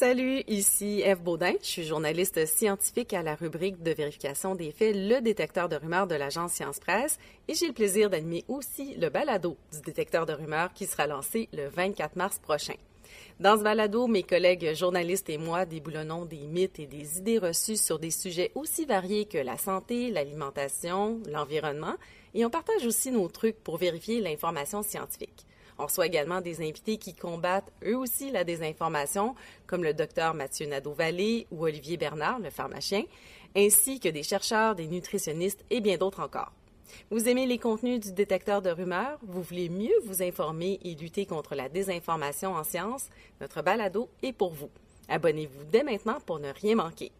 Salut, ici Eve Baudin. Je suis journaliste scientifique à la rubrique de vérification des faits, le détecteur de rumeurs de l'agence Science Presse, et j'ai le plaisir d'animer aussi le balado du détecteur de rumeurs qui sera lancé le 24 mars prochain. Dans ce balado, mes collègues journalistes et moi déboulonnons des mythes et des idées reçues sur des sujets aussi variés que la santé, l'alimentation, l'environnement, et on partage aussi nos trucs pour vérifier l'information scientifique. On reçoit également des invités qui combattent eux aussi la désinformation, comme le docteur Mathieu Nadeau-Vallée ou Olivier Bernard, le pharmacien, ainsi que des chercheurs, des nutritionnistes et bien d'autres encore. Vous aimez les contenus du détecteur de rumeurs? Vous voulez mieux vous informer et lutter contre la désinformation en sciences? Notre balado est pour vous. Abonnez-vous dès maintenant pour ne rien manquer.